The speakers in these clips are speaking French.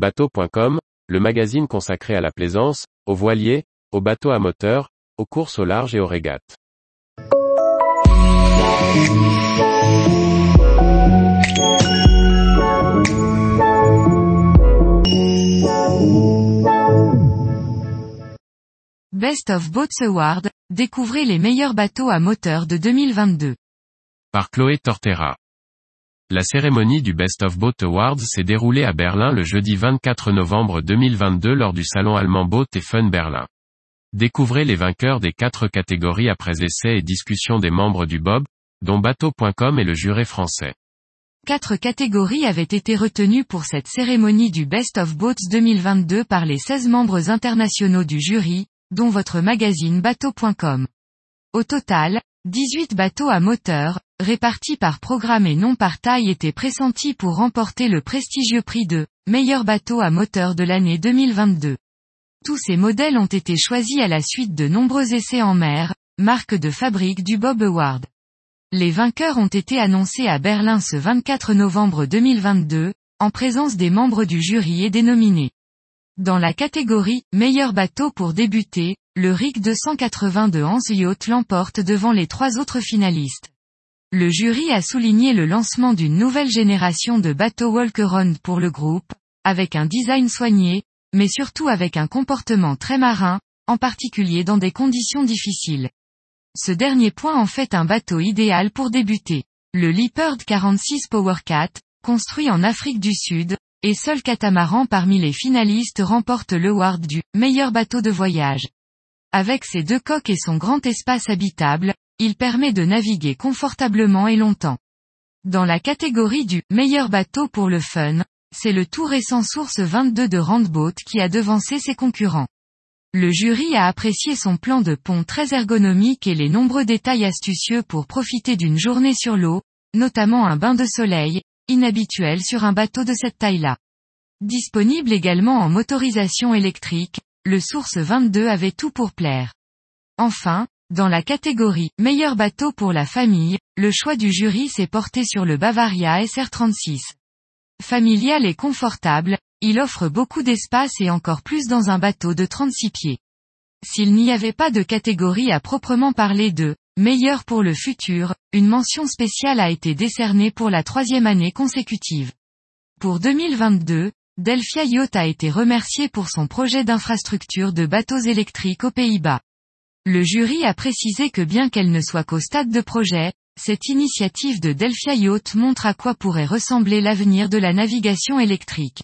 Bateau.com, le magazine consacré à la plaisance, aux voiliers, aux bateaux à moteur, aux courses au large et aux régates. Best of Boats Award, découvrez les meilleurs bateaux à moteur de 2022. Par Chloé Tortera. La cérémonie du Best of Boat Awards s'est déroulée à Berlin le jeudi 24 novembre 2022 lors du salon allemand Boat et Fun Berlin. Découvrez les vainqueurs des quatre catégories après essais et discussion des membres du Bob, dont bateau.com et le juré français. Quatre catégories avaient été retenues pour cette cérémonie du Best of Boats 2022 par les 16 membres internationaux du jury, dont votre magazine bateau.com. Au total, 18 bateaux à moteur, répartis par programme et non par taille étaient pressentis pour remporter le prestigieux prix de meilleur bateau à moteur de l'année 2022. Tous ces modèles ont été choisis à la suite de nombreux essais en mer, marque de fabrique du Bob Award. Les vainqueurs ont été annoncés à Berlin ce 24 novembre 2022, en présence des membres du jury et des nominés. Dans la catégorie meilleur bateau pour débuter, le RIG 280 de Hans Yacht l'emporte devant les trois autres finalistes. Le jury a souligné le lancement d'une nouvelle génération de bateaux Walkeron pour le groupe, avec un design soigné, mais surtout avec un comportement très marin, en particulier dans des conditions difficiles. Ce dernier point en fait un bateau idéal pour débuter. Le Leopard 46 Powercat, construit en Afrique du Sud, et seul catamaran parmi les finalistes remporte le award du meilleur bateau de voyage. Avec ses deux coques et son grand espace habitable, il permet de naviguer confortablement et longtemps. Dans la catégorie du meilleur bateau pour le fun, c'est le tout récent Source 22 de Randboat qui a devancé ses concurrents. Le jury a apprécié son plan de pont très ergonomique et les nombreux détails astucieux pour profiter d'une journée sur l'eau, notamment un bain de soleil, inhabituel sur un bateau de cette taille-là. Disponible également en motorisation électrique, le Source 22 avait tout pour plaire. Enfin, dans la catégorie meilleur bateau pour la famille, le choix du jury s'est porté sur le Bavaria SR36. Familial et confortable, il offre beaucoup d'espace et encore plus dans un bateau de 36 pieds. S'il n'y avait pas de catégorie à proprement parler de meilleur pour le futur, une mention spéciale a été décernée pour la troisième année consécutive. Pour 2022, Delphia Yacht a été remercié pour son projet d'infrastructure de bateaux électriques aux Pays-Bas. Le jury a précisé que bien qu'elle ne soit qu'au stade de projet, cette initiative de Delphia Yacht montre à quoi pourrait ressembler l'avenir de la navigation électrique.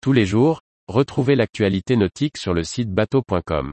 Tous les jours, retrouvez l'actualité nautique sur le site bateau.com.